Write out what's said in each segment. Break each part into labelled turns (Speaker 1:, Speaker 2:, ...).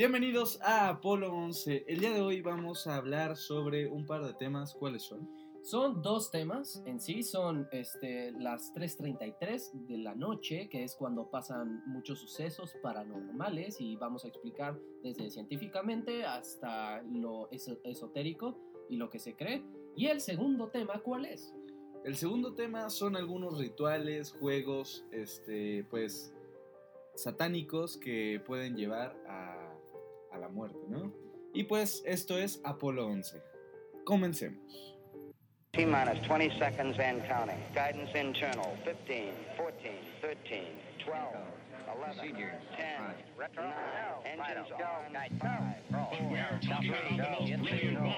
Speaker 1: Bienvenidos a Apolo 11. El día de hoy vamos a hablar sobre un par de temas. ¿Cuáles son?
Speaker 2: Son dos temas en sí, son este, las 3.33 de la noche, que es cuando pasan muchos sucesos paranormales y vamos a explicar desde científicamente hasta lo esotérico y lo que se cree. Y el segundo tema, ¿cuál es?
Speaker 1: El segundo tema son algunos rituales, juegos, este, pues, satánicos que pueden llevar a, a la muerte, ¿no? Y pues esto es Apolo 11. Comencemos.
Speaker 3: T minus 20 seconds and counting. Guidance internal 15, 14, 13, 12, 11, 10, retro, 9, engines go, guide. 5, roll, 4, 3, go, into, go,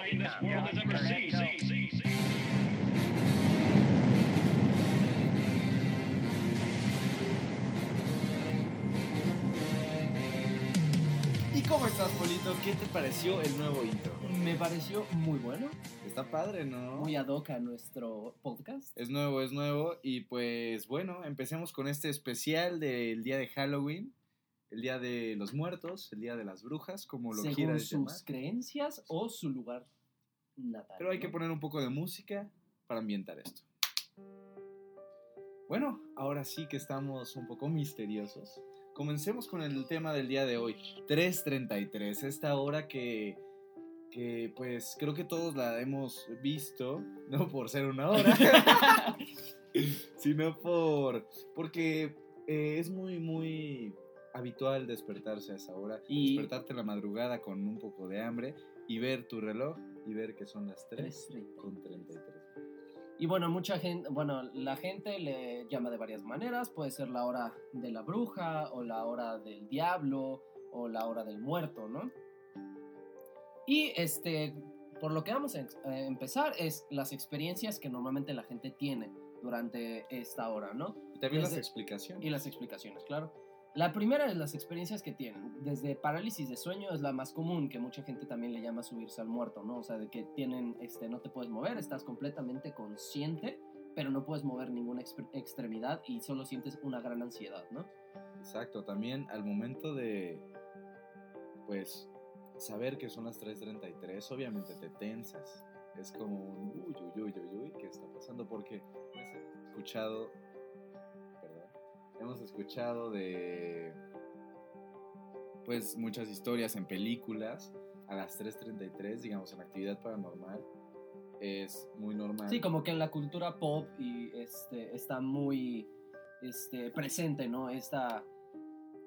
Speaker 1: ¿Cómo estás, Polito? ¿Qué te pareció el nuevo intro?
Speaker 2: Me pareció muy bueno.
Speaker 1: Está padre, ¿no?
Speaker 2: Muy ad hoc a nuestro podcast.
Speaker 1: Es nuevo, es nuevo. Y pues bueno, empecemos con este especial del día de Halloween, el día de los muertos, el día de las brujas, como lo
Speaker 2: Según
Speaker 1: quieras
Speaker 2: sus creencias o su lugar natal.
Speaker 1: Pero hay que poner un poco de música para ambientar esto. Bueno, ahora sí que estamos un poco misteriosos. Comencemos con el tema del día de hoy. 3.33, esta hora que, que pues creo que todos la hemos visto, no por ser una hora, sino por porque eh, es muy, muy habitual despertarse a esa hora, y despertarte en la madrugada con un poco de hambre y ver tu reloj y ver que son las 3 con 33.
Speaker 2: Y bueno, mucha gente, bueno, la gente le llama de varias maneras, puede ser la hora de la bruja o la hora del diablo o la hora del muerto, ¿no? Y este, por lo que vamos a empezar es las experiencias que normalmente la gente tiene durante esta hora, ¿no?
Speaker 1: Y también las explicaciones.
Speaker 2: Y las explicaciones, claro. La primera es las experiencias que tienen. Desde parálisis de sueño es la más común, que mucha gente también le llama subirse al muerto, ¿no? O sea, de que tienen, este, no te puedes mover, estás completamente consciente, pero no puedes mover ninguna extremidad y solo sientes una gran ansiedad, ¿no?
Speaker 1: Exacto, también al momento de, pues, saber que son las 3.33, obviamente te tensas. Es como uy, uy, uy, uy, uy, ¿qué está pasando? Porque he escuchado hemos escuchado de pues muchas historias en películas a las 3.33, digamos, en actividad paranormal, es muy normal.
Speaker 2: Sí, como que en la cultura pop y este, está muy este, presente, ¿no? Esta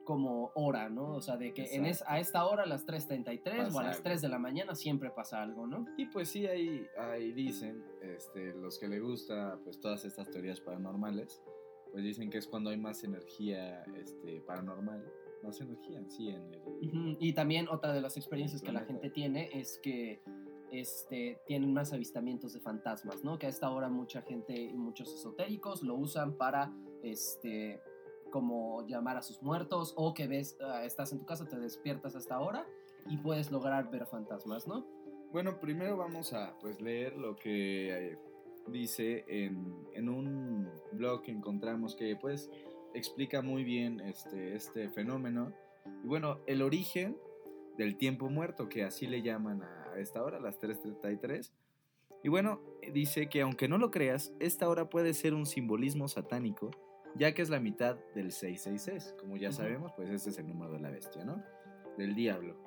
Speaker 2: como hora, ¿no? O sea, de que en a esta hora, a las 3.33 o a las 3 de la mañana, siempre pasa algo, ¿no?
Speaker 1: Y pues sí, ahí, ahí dicen, este, los que le gusta, pues todas estas teorías paranormales, pues dicen que es cuando hay más energía este, paranormal, más energía en sí en el...
Speaker 2: Y también otra de las experiencias que la gente tiene es que este, tienen más avistamientos de fantasmas, ¿no? Que a esta hora mucha gente y muchos esotéricos lo usan para, este, como llamar a sus muertos o que ves, ah, estás en tu casa, te despiertas a esta hora y puedes lograr ver fantasmas, ¿no?
Speaker 1: Bueno, primero vamos a pues leer lo que eh, dice en, un blog que encontramos que pues explica muy bien este, este fenómeno. Y bueno, el origen del tiempo muerto, que así le llaman a esta hora, las 3.33. Y bueno, dice que aunque no lo creas, esta hora puede ser un simbolismo satánico, ya que es la mitad del 666. Como ya sabemos, pues ese es el número de la bestia, ¿no? Del diablo.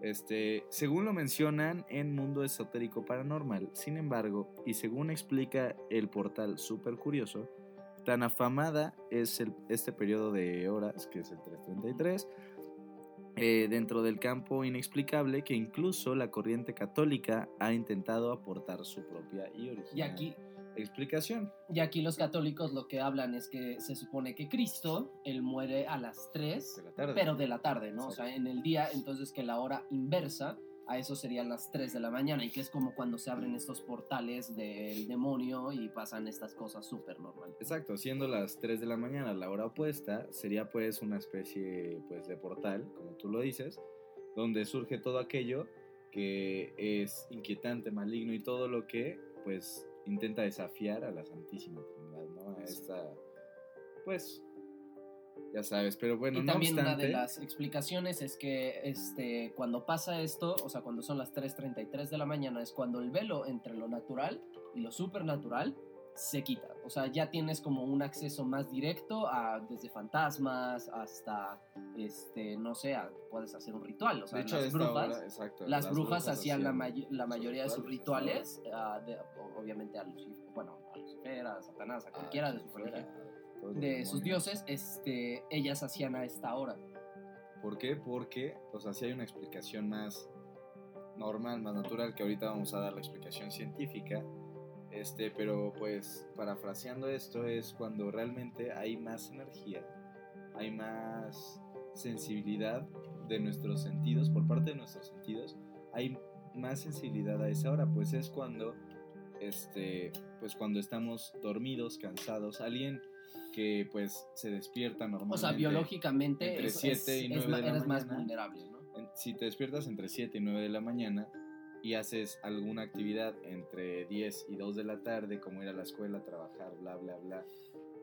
Speaker 1: Este, según lo mencionan en Mundo Esotérico Paranormal, sin embargo, y según explica el portal Super Curioso, tan afamada es este periodo de horas, que es el 333, eh, dentro del campo inexplicable que incluso la corriente católica ha intentado aportar su propia y original.
Speaker 2: Y aquí,
Speaker 1: explicación.
Speaker 2: Y aquí los católicos lo que hablan es que se supone que Cristo, él muere a las 3, de la tarde. pero de la tarde, ¿no? O sea, en el día, entonces que la hora inversa a eso serían las 3 de la mañana y que es como cuando se abren estos portales del demonio y pasan estas cosas súper normales.
Speaker 1: Exacto, siendo las 3 de la mañana la hora opuesta, sería pues una especie pues de portal, como tú lo dices, donde surge todo aquello que es inquietante, maligno y todo lo que pues intenta desafiar a la Santísima Trinidad, ¿no? A esta, pues, ya sabes, pero bueno,
Speaker 2: y
Speaker 1: no
Speaker 2: también una de las explicaciones es que este, cuando pasa esto, o sea, cuando son las 3.33 de la mañana, es cuando el velo entre lo natural y lo supernatural se quita. O sea, ya tienes como un acceso más directo a desde fantasmas hasta, este, no sé, a- puedes hacer un ritual. O sea,
Speaker 1: de hecho,
Speaker 2: las brujas,
Speaker 1: hora, exacto,
Speaker 2: las, brujas, hacían la, may- la mayoría de sus
Speaker 1: rituales
Speaker 2: de- o- obviamente a Lucifer, bueno, a Lucifer, a Satanás, a cualquiera de
Speaker 1: quien
Speaker 2: su
Speaker 1: fuera,
Speaker 2: religión,
Speaker 1: a todos los
Speaker 2: de sus dioses, este, ellas hacían a esta hora.
Speaker 1: ¿Por qué? Porque, o sea, sí hay una explicación más normal, más natural, que ahorita vamos a dar la explicación científica. Este, pero pues, parafraseando esto, es cuando realmente hay más energía, hay más sensibilidad de nuestros sentidos, por parte de nuestros sentidos, hay más sensibilidad a esa hora, pues es cuando, este, pues cuando estamos dormidos, cansados, alguien que pues se despierta normalmente.
Speaker 2: O sea, biológicamente
Speaker 1: entre
Speaker 2: es-
Speaker 1: siete
Speaker 2: es-
Speaker 1: y
Speaker 2: es
Speaker 1: nueve
Speaker 2: ma-
Speaker 1: de la
Speaker 2: eres más vulnerable, ¿no?
Speaker 1: Si te despiertas entre 7 y 9 de la mañana y haces alguna actividad entre 10 y 2 de la tarde, como ir a la escuela, trabajar, bla, bla, bla.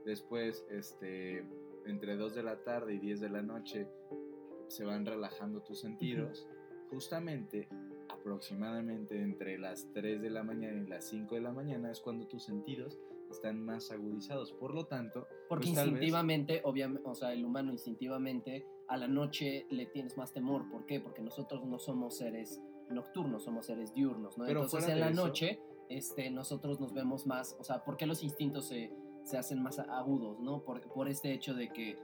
Speaker 1: Después, este, entre 2 de la tarde y 10 de la noche, se van relajando tus sentidos. Justamente, aproximadamente entre las 3 de la mañana y las 5 de la mañana es cuando tus sentidos están más agudizados. Por lo tanto,
Speaker 2: Porque
Speaker 1: pues, vez-
Speaker 2: instintivamente, obviamente, o sea, el humano instintivamente a la noche le tienes más temor. ¿Por qué? Porque nosotros no somos seres nocturnos, somos seres diurnos, ¿no?
Speaker 1: Pero
Speaker 2: Entonces en la
Speaker 1: eso-
Speaker 2: noche este, nosotros nos vemos más, o sea, ¿por qué los instintos se, se hacen más agudos, ¿no? Por, por este hecho de que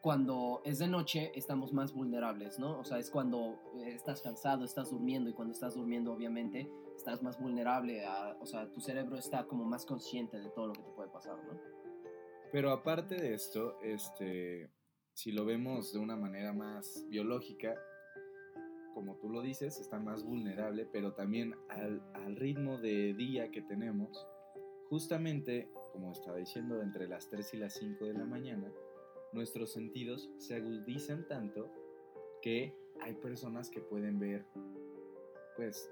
Speaker 2: cuando es de noche estamos más vulnerables, ¿no? O sea, es cuando eh, estás cansado, estás durmiendo y cuando estás durmiendo obviamente estás más vulnerable, a, o sea, tu cerebro está como más consciente de todo lo que te puede pasar, ¿no?
Speaker 1: Pero aparte de esto, este, si lo vemos de una manera más biológica, como tú lo dices, está más vulnerable, pero también al, al ritmo de día que tenemos, justamente, como estaba diciendo, entre las 3 y las 5 de la mañana, nuestros sentidos se agudizan tanto que hay personas que pueden ver, pues,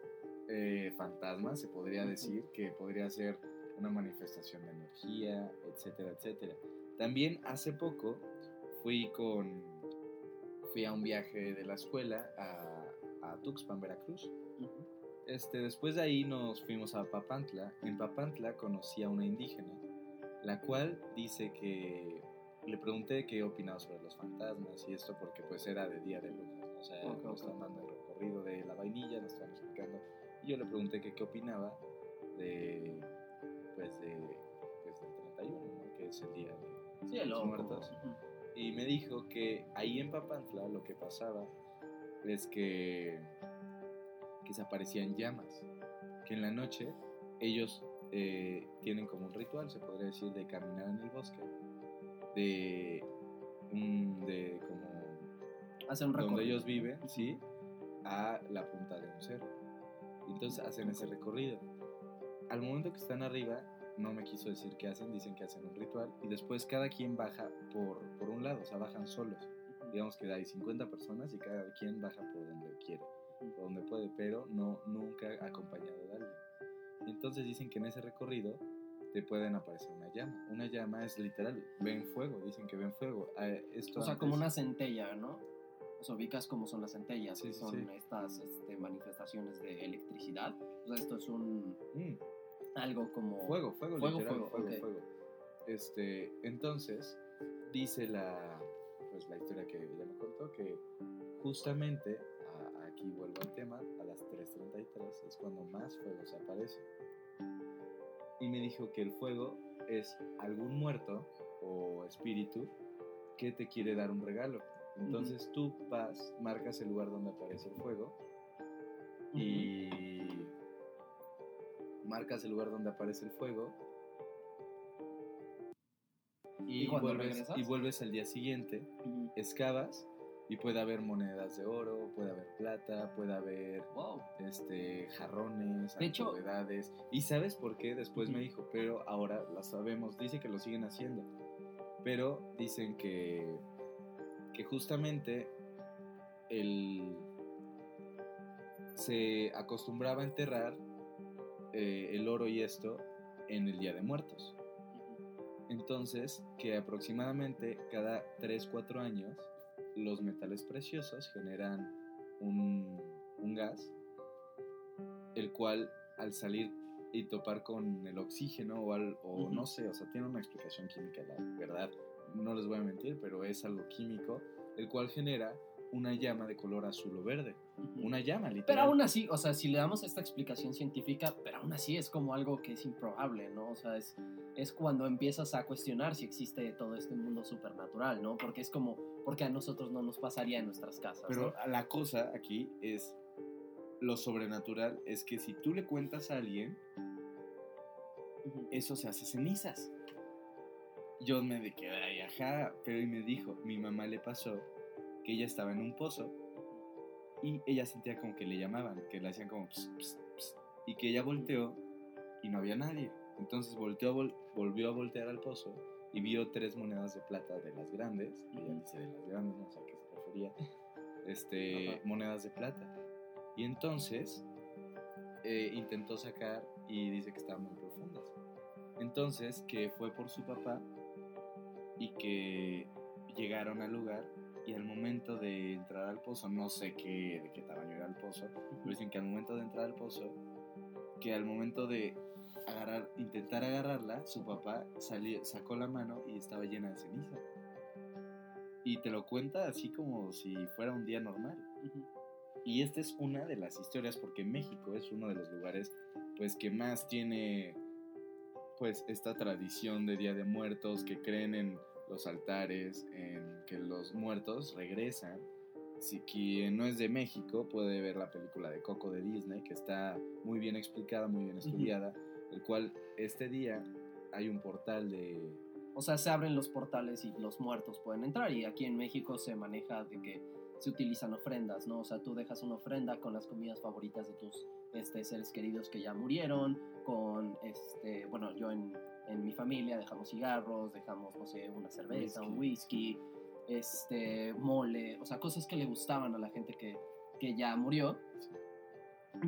Speaker 1: eh, fantasmas, se podría decir, que podría ser una manifestación de energía, etcétera, etcétera. También hace poco fui con fui a un viaje de la escuela a, a Tuxpan, Veracruz. Este, después de ahí nos fuimos a Papantla. En Papantla conocí a una indígena, la cual dice que le pregunté qué opinaba sobre los fantasmas y esto porque pues era de Día de Brujas, ¿no? o sea,
Speaker 2: Ok,
Speaker 1: nos
Speaker 2: ok.
Speaker 1: estaban dando el recorrido de la vainilla, nos estaban explicando y yo le pregunté que qué opinaba de pues de pues del 31, ¿no? que es el día de
Speaker 2: Sí,
Speaker 1: los muertos.
Speaker 2: Ujú.
Speaker 1: Y me dijo que ahí en Papantla lo que pasaba es que, que se aparecían llamas. Que en la noche ellos eh, tienen como un ritual, se podría decir, de caminar en el bosque. De, un- de como
Speaker 2: Hace un
Speaker 1: donde
Speaker 2: recorrido.
Speaker 1: ellos viven, ¿sí? A la punta de un cerro. Entonces hacen ese recorrido. Al momento que están arriba, no me quiso decir qué hacen, dicen que hacen un ritual y después cada quien baja por, por un lado, o sea, bajan solos. Digamos que hay 50 personas y cada quien baja por donde quiere, por donde puede, pero no nunca acompañado de alguien. Y entonces dicen que en ese recorrido te pueden aparecer una llama. Una llama es literal, ven fuego, dicen que ven fuego. Eh, esto
Speaker 2: O sea, como una centella, ¿no? O sea, ubicas cómo son las centellas,
Speaker 1: Sí,
Speaker 2: que son
Speaker 1: sí.
Speaker 2: estas este, manifestaciones de electricidad. O sea, esto es un
Speaker 1: Mm.
Speaker 2: Algo como
Speaker 1: Fuego, fuego,
Speaker 2: Fuego,
Speaker 1: literal,
Speaker 2: fuego,
Speaker 1: fuego. Este, entonces, dice la, pues la historia que ella me contó que justamente, a- aquí vuelvo al tema, a las 3.33 es cuando más fuego se aparece. Y me dijo que el fuego es algún muerto o espíritu que te quiere dar un regalo. Entonces tú vas, marcas el lugar donde aparece el fuego y marcas el lugar donde aparece el fuego y,
Speaker 2: ¿Y cuando
Speaker 1: vuelves,
Speaker 2: regresas?
Speaker 1: y vuelves al día siguiente,
Speaker 2: Ujú.
Speaker 1: excavas y puede haber monedas de oro, puede haber plata, puede haber
Speaker 2: Wow.
Speaker 1: este jarrones,
Speaker 2: De hecho-
Speaker 1: antigüedades. ¿Y sabes por qué? Después me dijo, pero ahora la sabemos, dice que lo siguen haciendo. Pero dicen que, que justamente el, se acostumbraba a enterrar eh, el oro y esto en el Día de Muertos. Entonces, que aproximadamente cada 3-4 años los metales preciosos generan un, un gas, el cual al salir y topar con el oxígeno o, al- o no sé, o sea, tiene una explicación química, la verdad, no les voy a mentir, pero es algo químico, el cual genera una llama de color azul o verde, una llama literal.
Speaker 2: Pero aún así, o sea, si le damos esta explicación científica, pero aún así es como algo que es improbable, ¿no? O sea, es, es cuando empiezas a cuestionar si existe todo este mundo supernatural, ¿no? Porque es como, porque a nosotros no nos pasaría en nuestras casas,
Speaker 1: Pero
Speaker 2: ¿no?
Speaker 1: la cosa aquí es lo sobrenatural es que si tú le cuentas a alguien, eso se hace cenizas. Yo me de quedé ahí, ajá, pero y me dijo, mi mamá le pasó que ella estaba en un pozo y ella sentía como que le llamaban, que le hacían como ps, ps, ps, y que ella volteó y no había nadie. Entonces volteó, vol- volvió a voltear al pozo y vio tres monedas de plata de las grandes, que ella dice de las grandes, no sé a qué se refería, este,
Speaker 2: Ajá.
Speaker 1: monedas de plata. Y entonces eh, intentó sacar y dice que estaban muy profundas. Entonces, que fue por su papá y que llegaron al lugar y al momento de entrar al pozo, no sé qué, de qué tamaño era el pozo, pero dicen que al momento de entrar al pozo, que al momento de agarrar, intentar agarrarla, su papá salió, sacó la mano y estaba llena de ceniza. Y te lo cuenta así como si fuera un día normal. Y esta es una de las historias porque México es uno de los lugares pues que más tiene pues esta tradición de Día de Muertos que creen en los altares, en que los muertos regresan. Si quien no es de México puede ver la película de Coco de Disney que está muy bien explicada, muy bien estudiada, el cual este día hay un portal de
Speaker 2: O sea, se abren los portales y los muertos pueden entrar. Y aquí en México se maneja de que se utilizan ofrendas, ¿no? O sea, tú dejas una ofrenda con las comidas favoritas de tus este, seres queridos que ya murieron, con, este, bueno, yo en, en mi familia dejamos cigarros, dejamos, no sé, una cerveza, un whisky, este, mole, o sea, cosas que le gustaban a la gente que, que ya murió.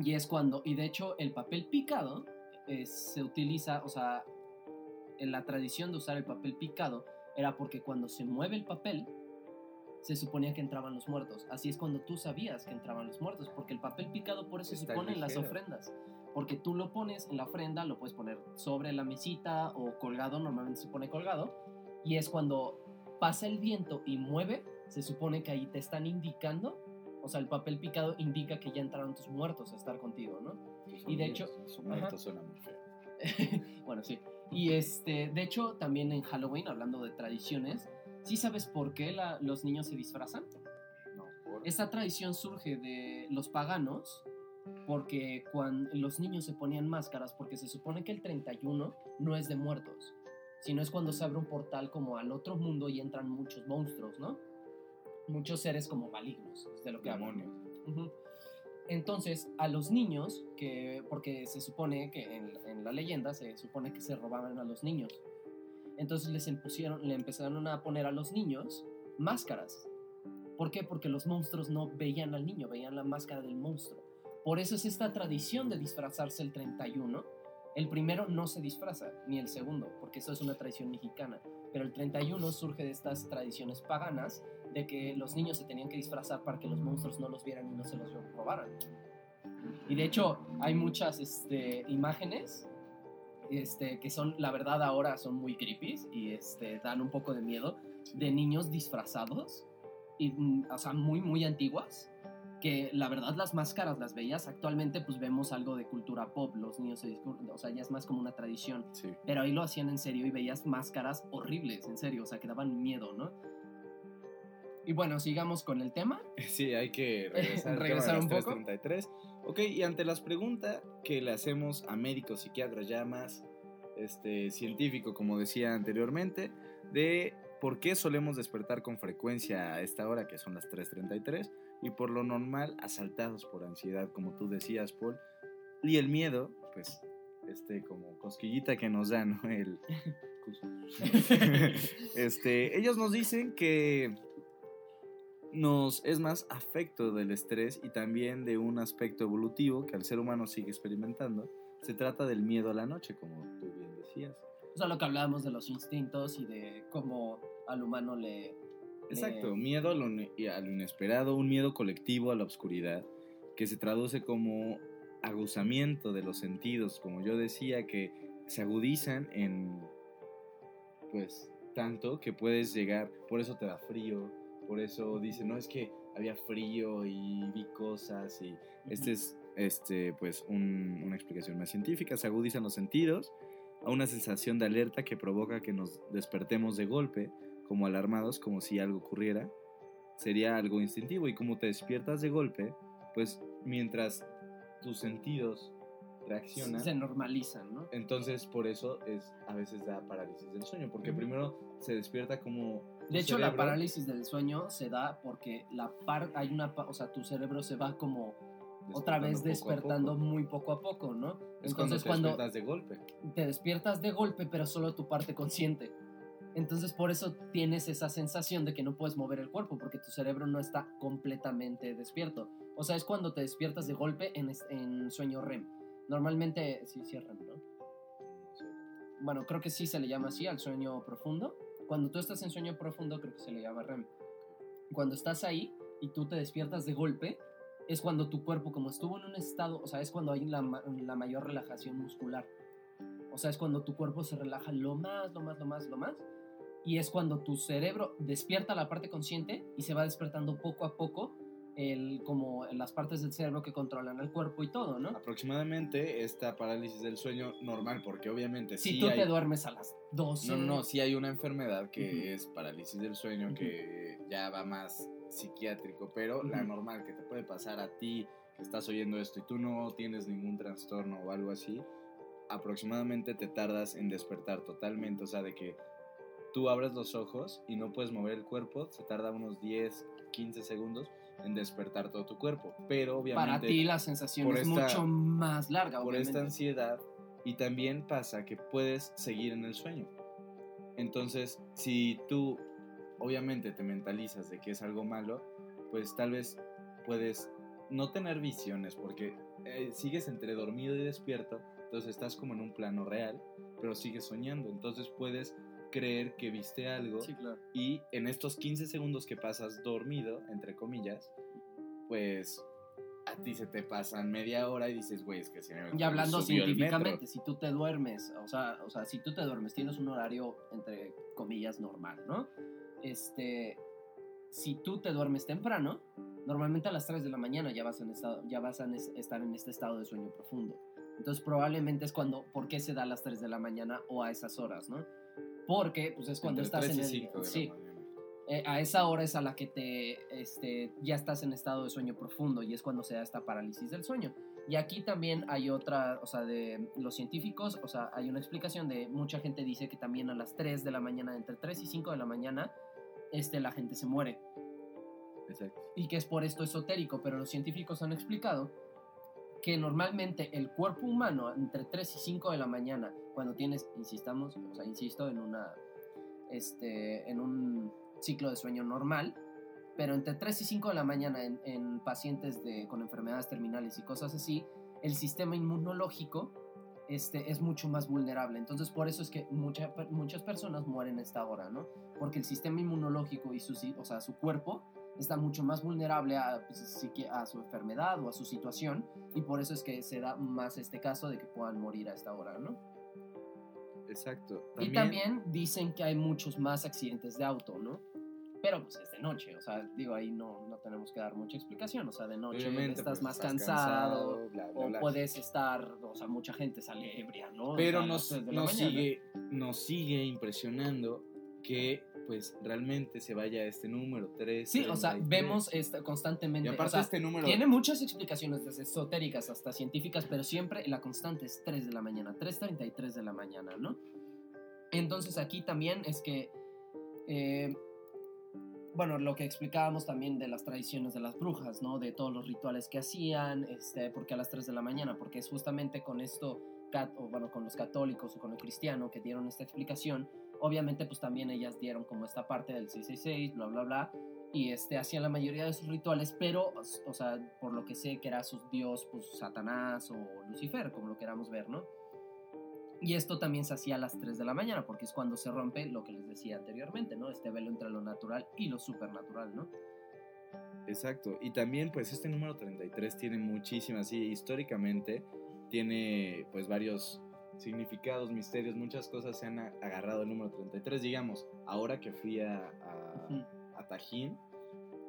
Speaker 2: Y es cuando, y de hecho el papel picado se utiliza, o sea, en la tradición de usar el papel picado era porque cuando se mueve el papel, se suponía que entraban los muertos. Así es cuando tú sabías que entraban los muertos, porque el papel picado por eso se pone en las ofrendas. Porque tú lo pones en la ofrenda, lo puedes poner sobre la mesita o colgado, normalmente se pone colgado, y es cuando pasa el viento y mueve, se supone que ahí te están indicando, o sea, el papel picado indica que ya entraron tus muertos a estar contigo, ¿no? Y de hecho-
Speaker 1: suena muy feo.
Speaker 2: bueno, sí. Y este, de hecho, también en Halloween, hablando de tradiciones, ¿sí sabes por qué la- los niños se disfrazan?
Speaker 1: No, por-
Speaker 2: Esta tradición surge de los paganos, porque cuando los niños se ponían máscaras, porque se supone que el 31 no es de muertos, sino es cuando se abre un portal como al otro mundo y entran muchos monstruos, ¿no? Muchos seres como malignos, es de lo que
Speaker 1: demonios.
Speaker 2: Ujú. Entonces, a los niños, que, porque se supone que en, en la leyenda se supone que se robaban a los niños. Entonces les impusieron, le empezaron a poner a los niños máscaras. ¿Por qué? Porque los monstruos no veían al niño, veían la máscara del monstruo. Por eso es esta tradición de disfrazarse el 31. El primero no se disfraza, ni el segundo, porque eso es una tradición mexicana. Pero el 31 surge de estas tradiciones paganas de que los niños se tenían que disfrazar para que los monstruos no los vieran y no se los robaran. Y de hecho, hay muchas este, imágenes este, que son, la verdad, ahora son muy creepy y este, dan un poco de miedo de niños disfrazados, y, mm, o sea, muy, muy antiguas. Que la verdad, las máscaras las veías. Actualmente, pues vemos algo de cultura pop. Los niños se discur- o sea, ya es más como una tradición.
Speaker 1: Sí.
Speaker 2: Pero ahí lo hacían en serio y veías máscaras horribles, en serio, o sea, que daban miedo, ¿no? Y bueno, sigamos con el tema.
Speaker 1: Sí, hay que regresar,
Speaker 2: un poco.
Speaker 1: 3:33. Ok, y ante las preguntas que le hacemos a médicos, psiquiatras, ya más este, científico, como decía anteriormente, de por qué solemos despertar con frecuencia a esta hora, que son las 3.33, y por lo normal asaltados por ansiedad, como tú decías, Paul, y el miedo, pues, este, como cosquillita que nos da, ¿no? El... este, ellos nos dicen que nos es más afecto del estrés y también de un aspecto evolutivo que el ser humano sigue experimentando. Se trata del miedo a la noche, como tú bien decías.
Speaker 2: O sea, lo que hablábamos de los instintos y de cómo al humano le...
Speaker 1: Exacto,
Speaker 2: le-
Speaker 1: miedo a lo, a inesperado, un miedo colectivo a la oscuridad, que se traduce como aguzamiento de los sentidos, como yo decía, que se agudizan en, pues, tanto que puedes llegar, por eso te da frío, por eso dice, no, es que había frío y vi cosas y este es, este, pues, un- una explicación más científica, se agudizan los sentidos a una sensación de alerta que provoca que nos despertemos de golpe, como alarmados, como si algo ocurriera, sería algo instintivo y como te despiertas de golpe, pues mientras tus sentidos reaccionan,
Speaker 2: se normalizan, ¿no?
Speaker 1: entonces por eso es a veces da parálisis del sueño, porque
Speaker 2: Ujú.
Speaker 1: primero se despierta como
Speaker 2: De hecho, la
Speaker 1: cerebro-
Speaker 2: parálisis del sueño se da porque la par hay una, o sea, tu cerebro se va como otra vez
Speaker 1: poco
Speaker 2: despertando
Speaker 1: poco.
Speaker 2: muy poco a poco, ¿no?
Speaker 1: Es cuando
Speaker 2: Entonces
Speaker 1: te
Speaker 2: cuando
Speaker 1: despiertas de golpe.
Speaker 2: te despiertas de golpe, pero solo tu parte consciente. Entonces por eso tienes esa sensación de que no puedes mover el cuerpo porque tu cerebro no está completamente despierto. O sea, es cuando te despiertas de golpe en, en sueño REM. Normalmente, sí, sí es REM, ¿no? Bueno, creo que sí se le llama así al sueño profundo. Cuando tú estás en sueño profundo, creo que se le llama REM. Cuando estás ahí y tú te despiertas de golpe, es cuando tu cuerpo, como estuvo en un estado, o sea, es cuando hay la, la mayor relajación muscular. O sea, es cuando tu cuerpo se relaja lo más, lo más, lo más, lo más. Y es cuando tu cerebro despierta la parte consciente y se va despertando poco a poco el, como las partes del cerebro que controlan el cuerpo y todo, ¿no?
Speaker 1: Aproximadamente esta parálisis del sueño normal, porque obviamente
Speaker 2: Si
Speaker 1: sí
Speaker 2: tú
Speaker 1: hay...
Speaker 2: te duermes a las 12.
Speaker 1: No, no, no, sí hay una enfermedad que
Speaker 2: Ujú.
Speaker 1: es parálisis del sueño,
Speaker 2: Ujú.
Speaker 1: que ya va más psiquiátrico, pero la
Speaker 2: Ujú.
Speaker 1: normal que te puede pasar a ti, que estás oyendo esto y tú no tienes ningún trastorno o algo así, aproximadamente te tardas en despertar totalmente, o sea, de que tú abres los ojos y no puedes mover el cuerpo, se tarda unos 10, 15 segundos en despertar todo tu cuerpo, pero obviamente
Speaker 2: Para ti la sensación es
Speaker 1: esta-
Speaker 2: mucho más larga,
Speaker 1: por
Speaker 2: obviamente.
Speaker 1: esta ansiedad y también pasa que puedes seguir en el sueño. Entonces, si tú obviamente te mentalizas de que es algo malo, pues tal vez puedes no tener visiones porque eh, sigues entre dormido y despierto, entonces estás como en un plano real, pero sigues soñando, entonces puedes creer que viste algo
Speaker 2: Sí, claro.
Speaker 1: y en estos 15 segundos que pasas dormido, entre comillas, pues a ti se te pasan media hora y dices, güey, es que se me
Speaker 2: Y hablando
Speaker 1: subió el metro".
Speaker 2: científicamente, si tú te duermes, o sea, o sea, si tú te duermes, tienes un horario entre comillas normal, ¿no? Este, si tú te duermes temprano, normalmente a las 3 de la mañana ya vas, en estado, ya vas a estar en este estado de sueño profundo. Entonces probablemente es cuando, ¿por qué se da a las 3 de la mañana o a esas horas, no? Porque pues es cuando
Speaker 1: Entre
Speaker 2: estás en el...
Speaker 1: cinco
Speaker 2: sí, eh, a esa hora es a la que te, este, ya estás en estado de sueño profundo y es cuando se da esta parálisis del sueño. Y aquí también hay otra, o sea, de los científicos, o sea, hay una explicación de mucha gente dice que también a las 3 de la mañana, entre 3 y 5 de la mañana, este, la gente se muere.
Speaker 1: Exacto.
Speaker 2: Y que es por esto esotérico, pero los científicos han explicado que normalmente el cuerpo humano entre 3 y 5 de la mañana, cuando tienes, insistamos, o sea, insisto, en una, este, en un ciclo de sueño normal, pero entre 3 y 5 de la mañana en, en pacientes de, con enfermedades terminales y cosas así, el sistema inmunológico este, es mucho más vulnerable. Entonces, por eso es que mucha- muchas personas mueren a esta hora, ¿no? Porque el sistema inmunológico y su, o sea, su cuerpo está mucho más vulnerable a, pues, a su enfermedad o a su situación y por eso es que se da más este caso de que puedan morir a esta hora, ¿no?
Speaker 1: Exacto.
Speaker 2: Y también dicen que hay muchos más accidentes de auto, ¿no? Pero pues es de noche, o sea, digo, ahí no, no tenemos que dar mucha explicación, o sea, de noche
Speaker 1: obviamente,
Speaker 2: estás
Speaker 1: pues,
Speaker 2: más
Speaker 1: estás
Speaker 2: cansado,
Speaker 1: bla, bla,
Speaker 2: o
Speaker 1: bla.
Speaker 2: puedes estar, o sea, mucha gente sale ebria, ¿no?
Speaker 1: Pero nos, nos
Speaker 2: mañana.
Speaker 1: sigue, nos sigue impresionando que pues realmente se vaya a este número 3.
Speaker 2: Sí, o sea, vemos esto constantemente.
Speaker 1: Y
Speaker 2: o
Speaker 1: aparte
Speaker 2: sea,
Speaker 1: este número...
Speaker 2: Tiene muchas explicaciones, desde esotéricas hasta científicas, pero siempre la constante es 3 de la mañana, 3.33 de la mañana, ¿no? Entonces aquí también es que, eh, bueno, lo que explicábamos también de las tradiciones de las brujas, ¿no? De todos los rituales que hacían, este, porque a las 3 de la mañana, porque es justamente con esto, o bueno, con los católicos o con el cristiano que dieron esta explicación, obviamente pues también ellas dieron como esta parte del 666, bla, bla, bla, y este, hacían la mayoría de sus rituales, pero, o sea, por lo que sé que era su dios, pues Satanás o Lucifer, como lo queramos ver, ¿no? Y esto también se hacía a las 3 de la mañana, porque es cuando se rompe lo que les decía anteriormente, ¿no? Este velo entre lo natural y lo supernatural, ¿no?
Speaker 1: Exacto. Y también, pues, este número 33 tiene muchísimas, sí, históricamente tiene, pues, varios significados, misterios, muchas cosas se han agarrado el número 33. Digamos, ahora que fui a, a Tajín,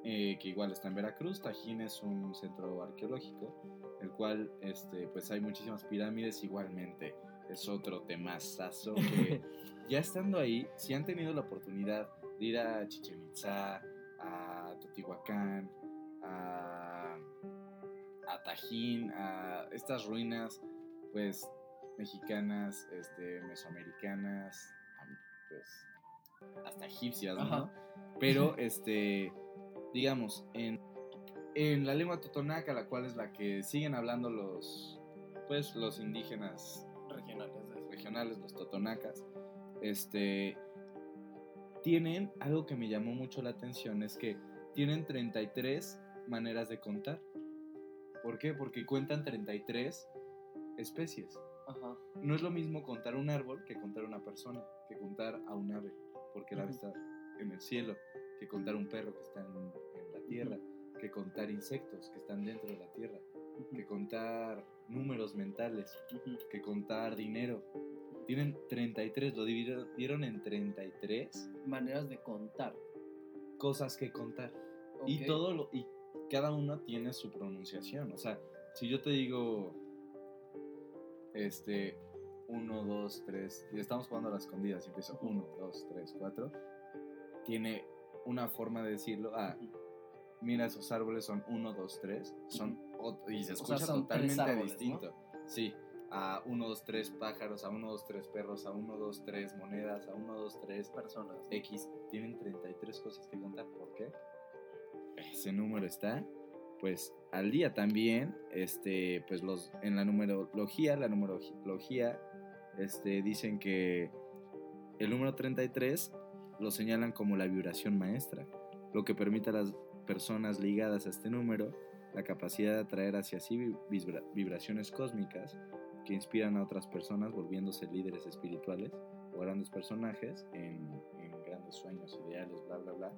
Speaker 1: eh, que igual está en Veracruz, Tajín es un centro arqueológico, el cual, este, pues, hay muchísimas pirámides igualmente. Es otro temazazo que ya estando ahí, si han tenido la oportunidad de ir a Chichen Itza, a Teotihuacán, a, a Tajín, a estas ruinas, pues, mexicanas, este, mesoamericanas, am- pues, hasta egipcias, ¿no?
Speaker 2: Ajá.
Speaker 1: Pero, este, digamos, en, en la lengua totonaca, la cual es la que siguen hablando los, pues, los indígenas
Speaker 2: Regionales.
Speaker 1: regionales, los totonacas, este, tienen algo que me llamó mucho la atención, es que tienen 33 maneras de contar. ¿Por qué? Porque cuentan 33 especies.
Speaker 2: Ajá.
Speaker 1: No es lo mismo contar un árbol que contar una persona, que contar a un ave, porque el ave está en el cielo, que contar un perro que está en, en la tierra, que contar insectos que están dentro de la tierra, que contar números mentales, que contar dinero. Tienen 33, lo dividieron en 33
Speaker 2: Maneras de contar.
Speaker 1: cosas que contar. Y todo lo, y cada uno tiene su pronunciación. O sea, si yo te digo, este, 1, 2, 3, y estamos jugando a las escondidas y empiezo 1, 2, 3, 4, tiene una forma de decirlo. Ah, mira, esos árboles son 1, 2, 3, son y se
Speaker 2: O sea,
Speaker 1: escucha totalmente
Speaker 2: árboles,
Speaker 1: distinto. Sí, a 1, 2, 3 pájaros, a 1, 2, 3 perros, a 1, 2, 3 monedas, a 1, 2, 3
Speaker 2: personas. ¿no?
Speaker 1: X tienen 33 cosas que contar. ¿Por qué? Ese número está, pues, al día también. Este, pues, los en la numerología, la numerología, este, dicen que el número 33 lo señalan como la vibración maestra, lo que permite a las personas ligadas a este número la capacidad de atraer hacia sí vi- vibra- vibraciones cósmicas que inspiran a otras personas volviéndose líderes espirituales o grandes personajes en, en grandes sueños, ideales, bla, bla, bla.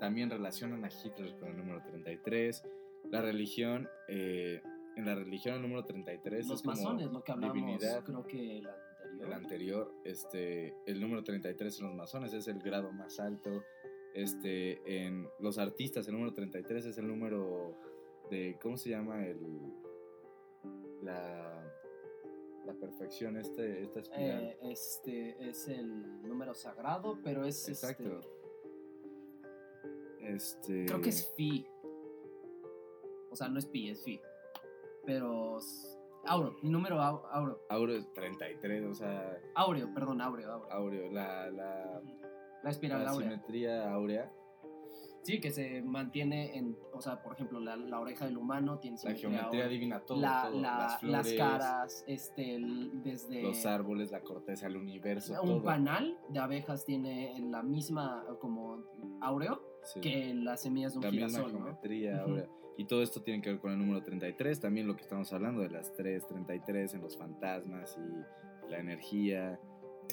Speaker 1: También relacionan a Hitler con el número 33. La religión, eh, en la religión el número 33
Speaker 2: Los
Speaker 1: es como
Speaker 2: masones, lo que hablamos,
Speaker 1: divinidad.
Speaker 2: creo que el anterior.
Speaker 1: El anterior, este, el número 33 en los masones es el grado más alto. Este, en los artistas, el número 33 es el número de, ¿cómo se llama? El, la, la perfección, este, esta espiral.
Speaker 2: Eh, este es el número sagrado, pero es
Speaker 1: Exacto.
Speaker 2: este.
Speaker 1: Este,
Speaker 2: Creo que es Fi. O sea, no es Pi, es Fi. Pero. Auro, número au- Auro.
Speaker 1: Aureo es 33, o sea,
Speaker 2: Aureo, perdón, Aureo, Aureo.
Speaker 1: Aureo, la, la,
Speaker 2: La espiral
Speaker 1: la
Speaker 2: áurea.
Speaker 1: simetría áurea,
Speaker 2: Sí, que se mantiene en. O sea, por ejemplo, la, la oreja del humano tiene
Speaker 1: la geometría
Speaker 2: áurea.
Speaker 1: divina, todo,
Speaker 2: la,
Speaker 1: todo,
Speaker 2: la-
Speaker 1: las flores,
Speaker 2: caras, este, el- desde.
Speaker 1: los árboles, la corteza, el universo,
Speaker 2: un
Speaker 1: todo.
Speaker 2: panal de abejas tiene la misma como áureo
Speaker 1: Sí.
Speaker 2: que las semillas de un
Speaker 1: la misma
Speaker 2: girasol, ¿no?
Speaker 1: geometría áurea. Y todo esto tiene que ver con el número 33, también lo que estamos hablando de las 333 en los fantasmas y la energía.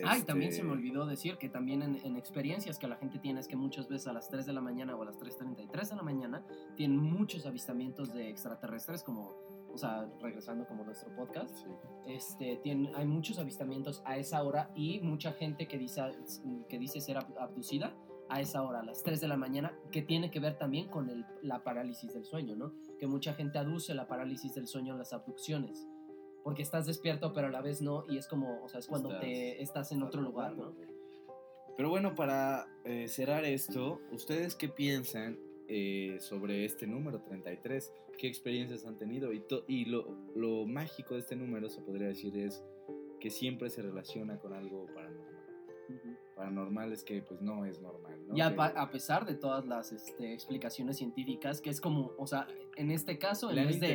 Speaker 2: Ay,
Speaker 1: este,
Speaker 2: también se me olvidó decir que también en, en experiencias que la gente tiene es que muchas veces a las 3 de la mañana o a las 3.33 de la mañana tienen muchos avistamientos de extraterrestres como, o sea, regresando como nuestro podcast,
Speaker 1: Sí.
Speaker 2: este, tienen, hay muchos avistamientos a esa hora y mucha gente que dice, que dice ser ab- abducida a esa hora, a las 3 de la mañana, que tiene que ver también con el- la parálisis del sueño, ¿no? Que mucha gente aduce la parálisis del sueño en las abducciones. Porque estás despierto, pero a la vez no, y es como, o sea, es cuando
Speaker 1: Estás-
Speaker 2: te estás en otro lugar, ¿no?
Speaker 1: Pero bueno, para eh, cerrar esto, ¿ustedes qué piensan eh, sobre este número 33? ¿Qué experiencias han tenido? Y, to- y lo, lo mágico de este número, se podría decir, es que siempre se relaciona con algo paranormal. Paranormal es que pues no es normal, ¿no?
Speaker 2: Y a,
Speaker 1: Que-
Speaker 2: pa- a pesar de todas las este, explicaciones científicas, que es como, o sea, en este caso, en vez de,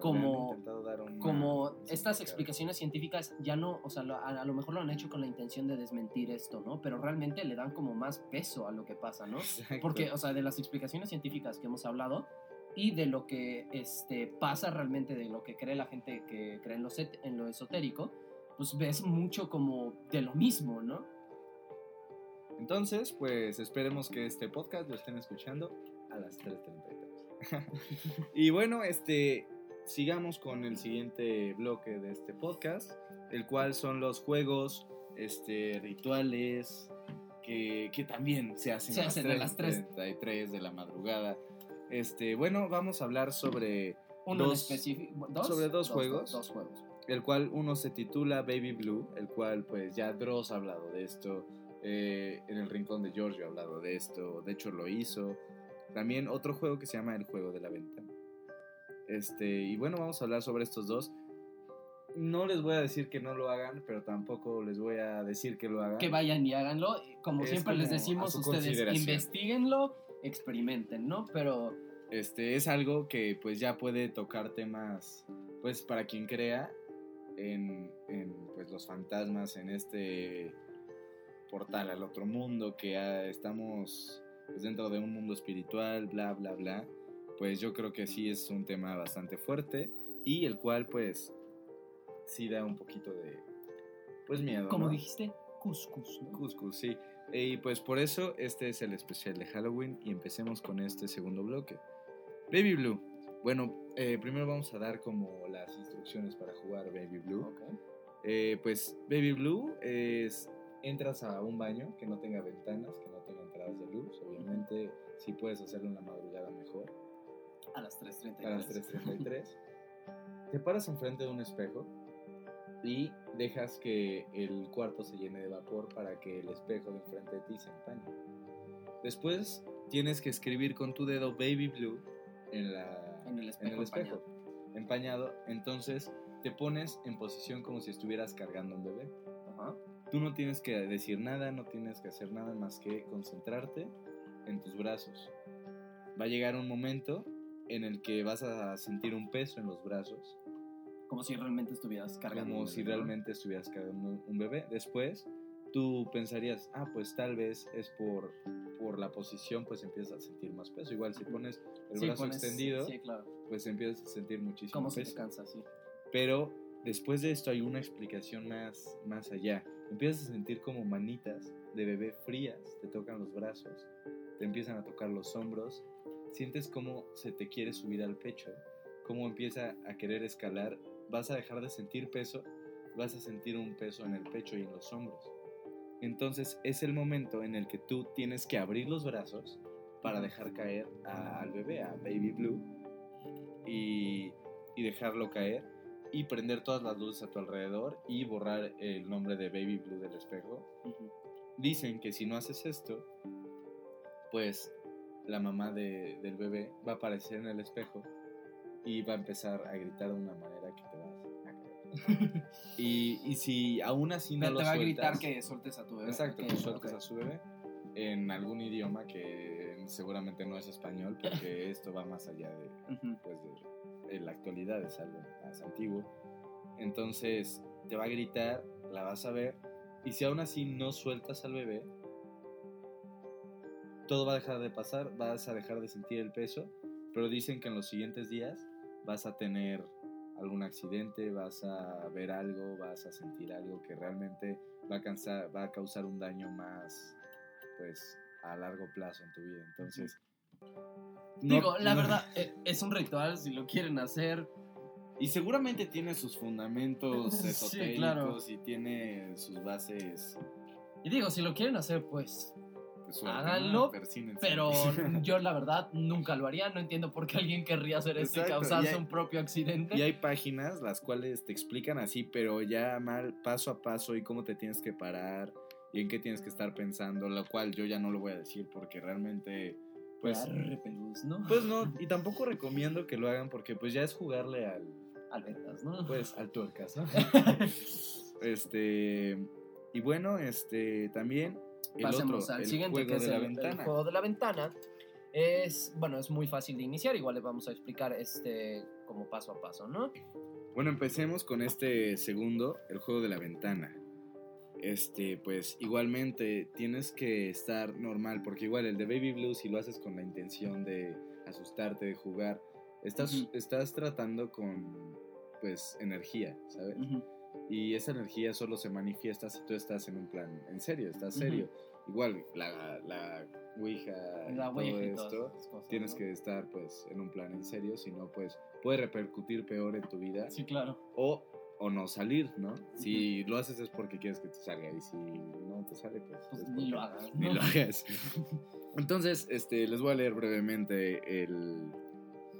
Speaker 2: como-
Speaker 1: dar una-
Speaker 2: como estas explicaciones científicas ya no, o sea, lo- a, a lo mejor lo han hecho con la intención de desmentir esto, ¿no? Pero realmente le dan como más peso a lo que pasa, ¿no?
Speaker 1: Exacto.
Speaker 2: Porque, o sea, de las explicaciones científicas que hemos hablado y de lo que este, pasa realmente, de lo que cree la gente que cree en lo, set- en lo esotérico, pues ves mucho como de lo mismo, ¿no?
Speaker 1: Entonces, pues esperemos que este podcast lo estén escuchando a las 3.33. y bueno, este, sigamos con el siguiente bloque de este podcast, el cual son los juegos, este, rituales, que, que también se hacen,
Speaker 2: Se hacen a las
Speaker 1: 3.33 de la madrugada. Este, bueno, vamos a hablar sobre
Speaker 2: Uno
Speaker 1: Dos-.
Speaker 2: ¿Dos?
Speaker 1: sobre dos juegos.
Speaker 2: Dos, juegos.
Speaker 1: el cual uno se titula Baby Blue, el cual pues ya Dross ha hablado de esto, eh, en el rincón de Giorgio ha hablado de esto, de hecho lo hizo. También otro juego que se llama El Juego de la Ventana. Este, y bueno, vamos a hablar sobre estos dos. No les voy a decir que no lo hagan, pero tampoco les voy a decir que lo hagan.
Speaker 2: Que vayan y háganlo. Como
Speaker 1: Es
Speaker 2: siempre les
Speaker 1: como a
Speaker 2: decimos, ustedes investiguenlo, experimenten, ¿no? Pero
Speaker 1: Este es algo que pues ya puede tocar temas, pues para quien crea en, en, pues los fantasmas, en este portal al otro mundo, que ah, estamos pues, dentro de un mundo espiritual, bla, bla, bla, pues yo creo que sí es un tema bastante fuerte y el cual pues sí da un poquito de, pues miedo.
Speaker 2: como
Speaker 1: ¿no?
Speaker 2: dijiste, cuscus, ¿no?
Speaker 1: Cuscus, sí. Y pues por eso este es el especial de Halloween y empecemos con este segundo bloque. Baby Blue. Bueno, eh, primero vamos a dar como las instrucciones para jugar Baby Blue.
Speaker 2: Ok.
Speaker 1: Eh, pues Baby Blue es entras a un baño que no tenga ventanas, que no tenga entradas de luz. Obviamente, si puedes hacerlo en la madrugada mejor.
Speaker 2: A las 3.33.
Speaker 1: A las 3.33. Te paras enfrente de un espejo y dejas que el cuarto se llene de vapor para que el espejo de enfrente de ti se empañe. Después tienes que escribir con tu dedo Baby Blue en, la,
Speaker 2: En el espejo
Speaker 1: en el espejo
Speaker 2: empañado.
Speaker 1: empañado. Entonces te pones en posición como si estuvieras cargando un bebé.
Speaker 2: Ajá.
Speaker 1: Tú no tienes que decir nada, no tienes que hacer nada más que concentrarte en tus brazos. Va a llegar un momento en el que vas a sentir un peso en los brazos,
Speaker 2: Como si realmente estuvieras cargando.
Speaker 1: como
Speaker 2: un
Speaker 1: si
Speaker 2: bebé, ¿no?
Speaker 1: realmente estuvieras cargando un bebé. Después, tú pensarías, ah, pues tal vez es por, por la posición, pues empiezas a sentir más peso. Igual si pones el
Speaker 2: Sí,
Speaker 1: brazo
Speaker 2: pones-
Speaker 1: extendido,
Speaker 2: Sí, claro.
Speaker 1: pues empiezas a sentir muchísimo
Speaker 2: Como se te
Speaker 1: peso.
Speaker 2: cansa, sí.
Speaker 1: Pero después de esto hay una explicación más, más allá. Empiezas a sentir como manitas de bebé frías, te tocan los brazos, te empiezan a tocar los hombros, sientes como se te quiere subir al pecho, cómo empieza a querer escalar, vas a dejar de sentir peso, vas a sentir un peso en el pecho y en los hombros. Entonces es el momento en el que tú tienes que abrir los brazos para dejar caer a- al bebé, a Baby Blue, y, y dejarlo caer y prender todas las luces a tu alrededor y borrar el nombre de Baby Blue del espejo.
Speaker 2: Ujú.
Speaker 1: Dicen que si no haces esto, pues la mamá de- del bebé va a aparecer en el espejo y va a empezar a gritar de una manera que te vas a y, y si aún así no
Speaker 2: Pero
Speaker 1: lo
Speaker 2: te va a gritar
Speaker 1: sueltas-
Speaker 2: que sueltes a tu bebé.
Speaker 1: Exacto,
Speaker 2: Ok,
Speaker 1: tú sueltas
Speaker 2: ok.
Speaker 1: a su bebé en algún idioma que seguramente no es español porque esto va más allá de,
Speaker 2: Ujú.
Speaker 1: pues de, en la actualidad es algo más antiguo. Entonces te va a gritar, la vas a ver, y si aún así no sueltas al bebé, todo va a dejar de pasar, vas a dejar de sentir el peso, pero dicen que en los siguientes días vas a tener algún accidente, vas a ver algo, vas a sentir algo que realmente va a, va a causar un daño más, pues, a largo plazo en tu vida. Entonces, no-
Speaker 2: Digo, la
Speaker 1: no-
Speaker 2: verdad, eh, es un ritual, si lo quieren hacer.
Speaker 1: Y seguramente tiene sus fundamentos
Speaker 2: Sí,
Speaker 1: esotéricos
Speaker 2: claro.
Speaker 1: y tiene sus bases.
Speaker 2: Y digo, si lo quieren hacer, pues.
Speaker 1: pues,
Speaker 2: Háganlo. Pero yo, la verdad, nunca lo haría. No entiendo por qué alguien querría hacer esto y causarse
Speaker 1: y hay-
Speaker 2: un propio accidente.
Speaker 1: Y hay páginas las cuales te explican así, pero ya mal, paso a paso, y cómo te tienes que parar, y en qué tienes que estar pensando, lo cual yo ya no lo voy a decir porque realmente, pues,
Speaker 2: Arre, pelús, ¿no?
Speaker 1: pues no, y tampoco recomiendo que lo hagan porque pues ya es jugarle al,
Speaker 2: Albertas, ¿no?
Speaker 1: pues, al tuercas, ¿no? este, y bueno, este, también el
Speaker 2: Pasemos
Speaker 1: otro,
Speaker 2: al
Speaker 1: el
Speaker 2: siguiente,
Speaker 1: juego
Speaker 2: que es
Speaker 1: de la
Speaker 2: el, el
Speaker 1: ventana.
Speaker 2: juego de la ventana. Es, bueno, es muy fácil de iniciar. Igual les vamos a explicar este como paso a paso, ¿no?
Speaker 1: Bueno, empecemos con este segundo, el juego de la ventana. Este, pues igualmente tienes que estar normal, porque igual el de Baby Blue, si lo haces con la intención de asustarte, de jugar, estás, estás tratando con, pues, energía, ¿sabes? Y esa energía solo se manifiesta si tú estás en un plan en serio, estás serio. Igual, la, la Ouija y todo
Speaker 2: y
Speaker 1: esto,
Speaker 2: cosas,
Speaker 1: tienes
Speaker 2: ¿no?
Speaker 1: que estar pues en un plan en serio, si no pues puede repercutir peor en tu vida
Speaker 2: Sí, claro.
Speaker 1: o, o no salir, ¿no? Si lo haces es porque quieres que te salga y si no te sale pues,
Speaker 2: Pues
Speaker 1: es
Speaker 2: ni lo hagas.
Speaker 1: ni
Speaker 2: ¿no?
Speaker 1: lo hagas. Entonces, este, les voy a leer brevemente el,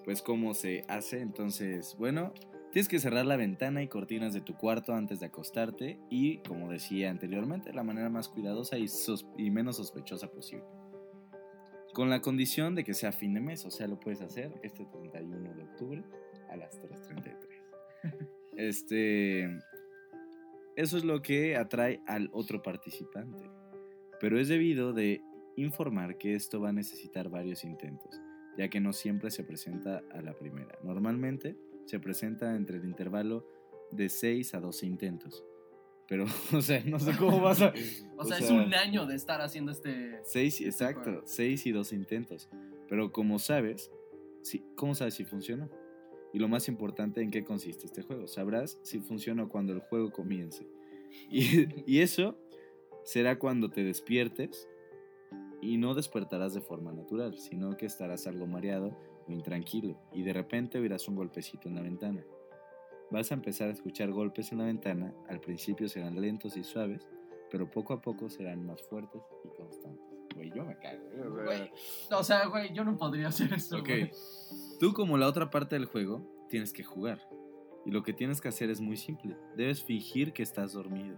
Speaker 1: pues, cómo se hace. Entonces, bueno, tienes que cerrar la ventana y cortinas de tu cuarto antes de acostarte y, como decía anteriormente, la manera más cuidadosa y, y menos sospechosa posible. Con la condición de que sea fin de mes, o sea, lo puedes hacer este 31 de octubre a las 3.33. Este, eso es lo que atrae al otro participante. Pero es debido de informar que esto va a necesitar varios intentos, ya que no siempre se presenta a la primera. Normalmente se presenta entre el intervalo de 6 a 12 intentos. Pero, o sea, no sé cómo vas a...
Speaker 2: O sea, es un año de estar haciendo este.
Speaker 1: Seis, exacto,
Speaker 2: juego.
Speaker 1: 6 y 12 intentos. Pero como sabes, sí, ¿cómo sabes si funcionó? Y lo más importante, ¿en qué consiste este juego? Sabrás si funciona cuando el juego comience. Y, y eso será cuando te despiertes y no despertarás de forma natural, sino que estarás algo mareado o intranquilo y de repente oirás un golpecito en la ventana. Vas a empezar a escuchar golpes en la ventana, al principio serán lentos y suaves, pero poco a poco serán más fuertes y constantes. Güey, yo me cago. ¿eh?
Speaker 2: Güey, O sea, güey, yo no podría hacer eso.
Speaker 1: Ok. Tú como la otra parte del juego tienes que jugar. Y lo que tienes que hacer es muy simple. Debes fingir que estás dormido.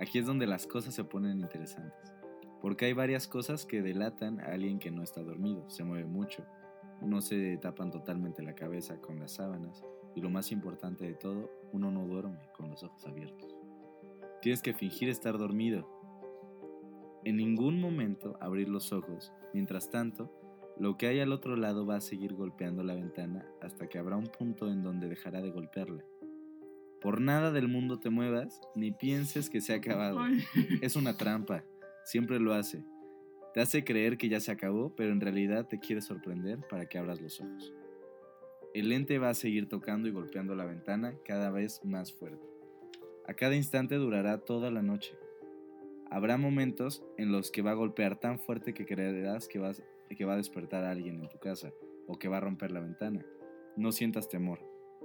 Speaker 1: Aquí es donde las cosas se ponen interesantes. Porque hay varias cosas que delatan a alguien que no está dormido. Se mueve mucho. No se tapan totalmente la cabeza con las sábanas. Y lo más importante de todo, uno no duerme con los ojos abiertos. Tienes que fingir estar dormido. En ningún momento abrir los ojos. Mientras tanto, lo que hay al otro lado va a seguir golpeando la ventana hasta que habrá un punto en donde dejará de golpearla. Por nada del mundo te muevas ni pienses que se ha acabado. Es una trampa, siempre lo hace. Te hace creer que ya se acabó, pero en realidad te quiere sorprender para que abras los ojos. El ente va a seguir tocando y golpeando la ventana cada vez más fuerte. A cada instante durará toda la noche. Habrá momentos en los que va a golpear tan fuerte que creerás que, vas, que va a despertar a alguien en tu casa o que va a romper la ventana. No sientas temor.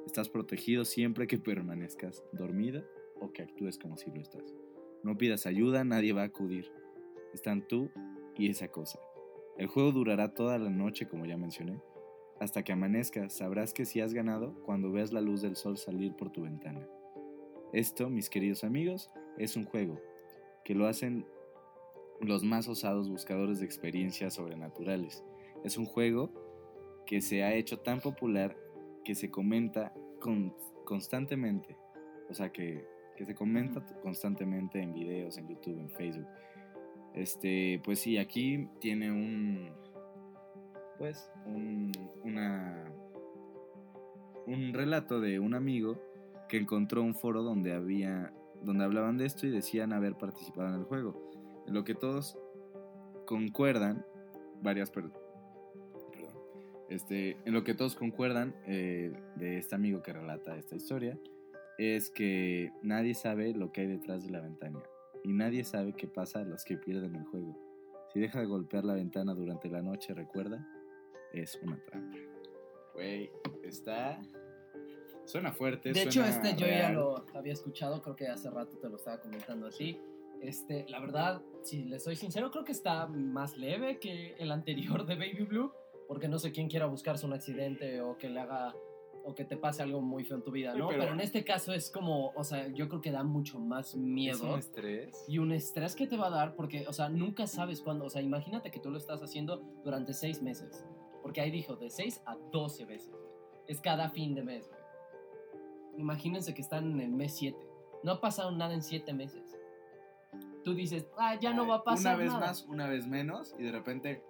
Speaker 1: Estás protegido siempre que permanezcas dormido o que actúes como si lo estás. No pidas ayuda, nadie va a acudir. Están tú y esa cosa. El juego durará toda la noche, como ya mencioné. Hasta que amanezca, sabrás que si has ganado cuando veas la luz del sol salir por tu ventana. Esto, mis queridos amigos, es un juego que lo hacen los más osados buscadores de experiencias sobrenaturales. Es un juego que se ha hecho tan popular que se comenta con- constantemente. O sea, que, que se comenta constantemente en videos, en YouTube, en Facebook. Este, pues sí, aquí tiene un. Pues, un. Una. Un relato de un amigo que encontró un foro donde había. donde hablaban de esto y decían haber participado en el juego. En lo que todos concuerdan. Varias per- perdón, este, en lo que todos concuerdan eh, de este amigo que relata esta historia es que nadie sabe lo que hay detrás de la ventana y nadie sabe qué pasa a los que pierden el juego. Si deja de golpear la ventana durante la noche, recuerda, es una trampa. Güey, está... Suena fuerte.
Speaker 2: De hecho, este yo ya lo había escuchado, creo que hace rato te lo estaba comentando así. Este, la verdad, si le soy sincero, creo que está más leve que el anterior de Baby Blue, porque no sé quién quiera buscarse un accidente o que le haga o que te pase algo muy feo en tu vida, ¿no?
Speaker 1: pero-
Speaker 2: pero... en este caso es como, o sea, yo creo que da mucho más
Speaker 1: Es
Speaker 2: miedo
Speaker 1: un estrés.
Speaker 2: y un estrés que te va a dar porque, o sea, nunca sabes cuándo, o sea, imagínate que tú lo estás haciendo durante seis meses, porque ahí dijo de 6 a 12 veces, es cada fin de mes, güey. Imagínense que están en el mes 7, no ha pasado nada en 7 meses. Tú dices, ah, ya no va a pasar
Speaker 1: Una vez
Speaker 2: nada.
Speaker 1: más, una vez menos y de repente...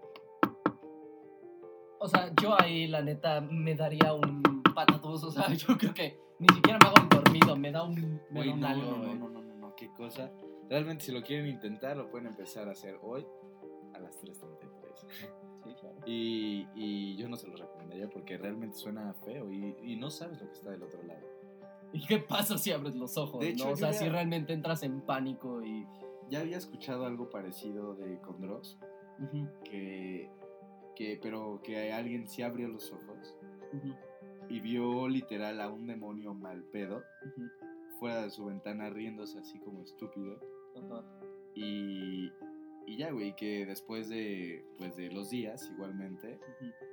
Speaker 2: O sea, yo ahí, la neta, me daría un patatús, o sea, yo creo que ni siquiera me hago el dormido, me da un, me
Speaker 1: Güey,
Speaker 2: da un
Speaker 1: no,
Speaker 2: algo,
Speaker 1: no, no, no, no, no, no, qué cosa. Realmente si lo quieren intentar, lo pueden empezar a hacer hoy a las 3.33.
Speaker 2: Sí, claro.
Speaker 1: Y, y yo no se lo recomendaría porque realmente suena feo y, y no sabes lo que está del otro lado.
Speaker 2: ¿Y qué pasa si abres los ojos?
Speaker 1: De hecho,
Speaker 2: ¿no? O sea,
Speaker 1: ya-
Speaker 2: si realmente entras en pánico y...
Speaker 1: Ya había escuchado algo parecido de Condros, que, que, pero que alguien sí abrió los ojos y vio literal a un demonio mal pedo fuera de su ventana riéndose así como estúpido.
Speaker 2: ajá.
Speaker 1: Y, y ya, güey, que después de, pues, de los días, igualmente,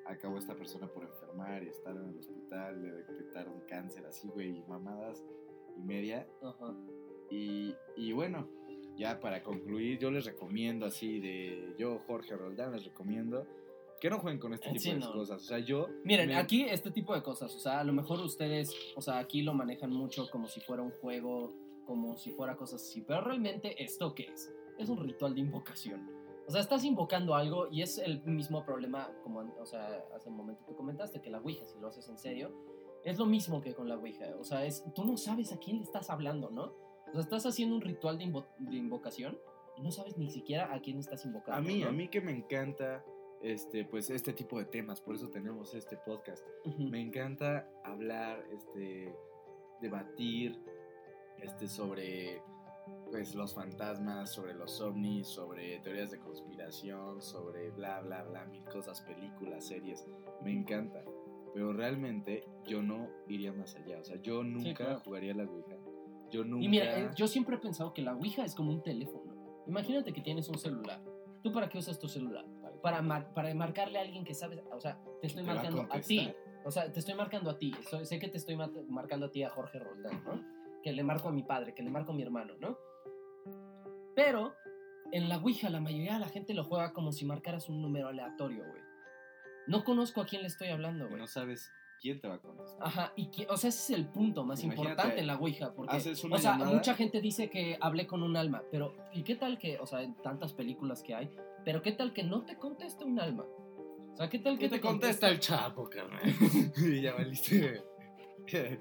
Speaker 1: acabó esta persona por enfermar y estar en el hospital, le detectaron cáncer así, güey, y mamadas y media.
Speaker 2: Ajá.
Speaker 1: Y, y bueno, ya para concluir, yo les recomiendo así de yo, Jorge Roldán, les recomiendo que no jueguen con este tipo
Speaker 2: Sí,
Speaker 1: de
Speaker 2: no.
Speaker 1: cosas. O sea, yo...
Speaker 2: Miren,
Speaker 1: me-
Speaker 2: aquí este tipo de cosas, o sea, a lo mejor ustedes, o sea, aquí lo manejan mucho como si fuera un juego, como si fuera cosas así, pero realmente esto qué es? Es un ritual de invocación. O sea, estás invocando algo y es el mismo problema, como, o sea, hace un momento tú comentaste, que la Ouija, si lo haces en serio, es lo mismo que con la Ouija. O sea, es, tú no sabes a quién le estás hablando, ¿no? O sea, estás haciendo un ritual de, invo- de invocación y no sabes ni siquiera a quién estás invocando.
Speaker 1: A mí,
Speaker 2: ¿no?
Speaker 1: a mí que me encanta este, pues, este tipo de temas, por eso tenemos este podcast. Me encanta hablar, este, debatir, este, sobre, pues, los fantasmas, sobre los ovnis, sobre teorías de conspiración, sobre bla, bla, bla, mil cosas, películas, series. Me encanta. Pero realmente yo no iría más allá. O sea, yo nunca
Speaker 2: claro.
Speaker 1: jugaría a la Ouija. Yo nunca...
Speaker 2: Y mira, eh, yo siempre he pensado que la Ouija es como un teléfono. Imagínate que tienes un celular. ¿Tú para qué usas tu celular? Para, mar- para marcarle a alguien que sabes, o sea, te estoy
Speaker 1: Te va a
Speaker 2: marcando a, ti. O sea, te estoy marcando a ti. Sé que te estoy ma- marcando a ti, a Jorge Roldán, ¿no? Que le marco a mi padre, que le marco a mi hermano, ¿no? Pero en la Ouija la mayoría de la gente lo juega como si marcaras un número aleatorio, güey. No conozco a quién le estoy hablando, güey.
Speaker 1: no sabes quién te va a contestar.
Speaker 2: Ajá, y que, o sea, ese es el punto más
Speaker 1: Imagínate,
Speaker 2: importante en la Ouija, porque,
Speaker 1: haces una
Speaker 2: o sea,
Speaker 1: llamada-
Speaker 2: mucha gente dice que hablé con un alma, pero ¿y qué tal que, o sea, en tantas películas que hay, pero qué tal que no te conteste un alma? O sea, ¿qué tal que
Speaker 1: ¿Qué te contesta el chapo, carnal? y ya valiste.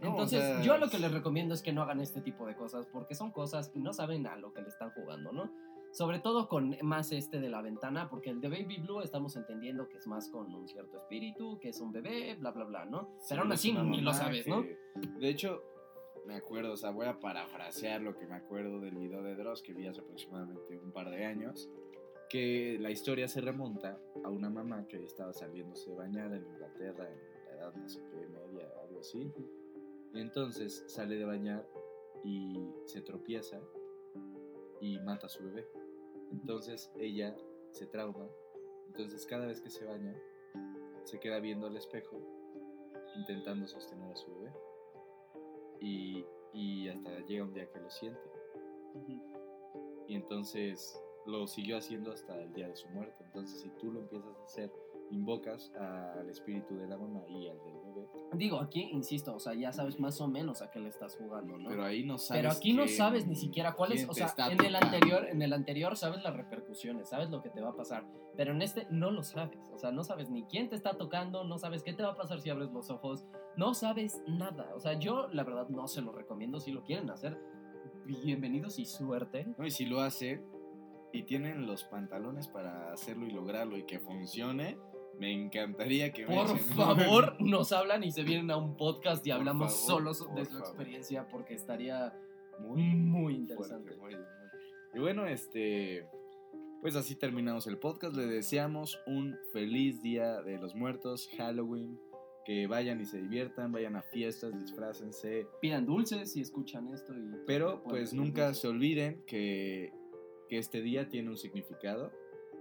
Speaker 1: No, o
Speaker 2: Entonces,
Speaker 1: sea,
Speaker 2: yo lo que les recomiendo es que no hagan este tipo de cosas, porque son cosas y no saben a lo que le están jugando, ¿no? Sobre todo con más este de la ventana, porque el de Baby Blue estamos entendiendo que es más con un cierto espíritu, que es un bebé, bla, bla, bla, ¿no? Pero aún así ni lo sabes, ¿no?
Speaker 1: que- De hecho, me acuerdo, o sea, voy a parafrasear lo que me acuerdo del video de Dross que vi hace aproximadamente un par de años, que la historia se remonta a una mamá que estaba saliéndose de bañar en Inglaterra en la edad no sé qué, media, algo así. Y entonces sale de bañar y se tropieza y mata a su bebé. Entonces ella se trauma. Entonces cada vez que se baña, se queda viendo al espejo, intentando sostener a su bebé. Y, y hasta llega un día que lo siente. Y entonces lo siguió haciendo hasta el día de su muerte. Entonces si tú lo empiezas a hacer, invocas al espíritu de la mamá y al del bebé.
Speaker 2: Digo, aquí, insisto, o sea, ya sabes más o menos a qué le estás jugando, ¿no?
Speaker 1: Pero ahí no sabes.
Speaker 2: Pero aquí no sabes ni siquiera cuál es,
Speaker 1: quién
Speaker 2: o sea, en el anterior, en el anterior sabes las repercusiones, sabes lo que te va a pasar, pero en este no lo sabes, o sea, no sabes ni quién te está tocando, no sabes qué te va a pasar si abres los ojos, no sabes nada, o sea, yo la verdad no se lo recomiendo si lo quieren hacer, bienvenidos y suerte.
Speaker 1: No, y si lo hace y tienen los pantalones para hacerlo y lograrlo y que funcione, me encantaría que
Speaker 2: Por favor, nos hablan y se vienen a un podcast y
Speaker 1: Por
Speaker 2: hablamos
Speaker 1: favor,
Speaker 2: solos
Speaker 1: por
Speaker 2: de su
Speaker 1: favor.
Speaker 2: experiencia porque estaría
Speaker 1: muy,
Speaker 2: muy interesante.
Speaker 1: fuerte, muy, muy. Y bueno, este, pues así terminamos el podcast. Le deseamos un feliz día de los muertos, Halloween. Que vayan y se diviertan, vayan a fiestas, disfrácense.
Speaker 2: Pidan dulces si escuchan esto y
Speaker 1: Pero pues nunca
Speaker 2: dulces.
Speaker 1: se olviden que, que este día tiene un significado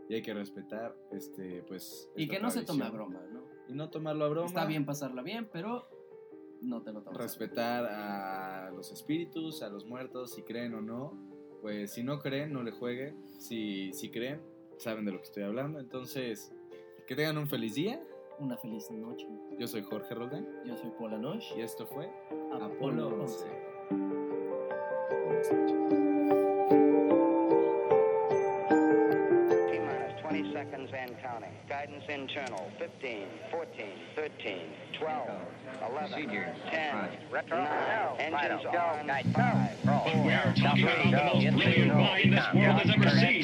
Speaker 1: y hay que respetar, este, pues...
Speaker 2: Y que no se tome a broma, ¿no?
Speaker 1: Y no tomarlo a broma.
Speaker 2: Está bien pasarla bien, pero no te lo tomes.
Speaker 1: Respetar a los espíritus, a los muertos, si creen o no. Pues si no creen, no le jueguen. Si, si creen, saben de lo que estoy hablando. Entonces, que tengan un feliz día.
Speaker 2: Una feliz noche.
Speaker 1: Yo soy Jorge Roldán.
Speaker 2: Yo soy Paula Noche.
Speaker 1: Y esto fue
Speaker 2: Apolo,
Speaker 1: Apolo
Speaker 3: 11. 11. 20 seconds and counting. Guidance internal 15, 14, 13, 12, 11,
Speaker 4: Procedures.
Speaker 3: 10,
Speaker 4: Right.
Speaker 3: retro,
Speaker 4: Now,
Speaker 3: engines
Speaker 4: vital.
Speaker 3: on,
Speaker 4: Guide.
Speaker 3: 5,
Speaker 4: Roll.
Speaker 3: four,
Speaker 4: We are talking about the most
Speaker 3: three,
Speaker 4: brilliant mind this world has ever seen.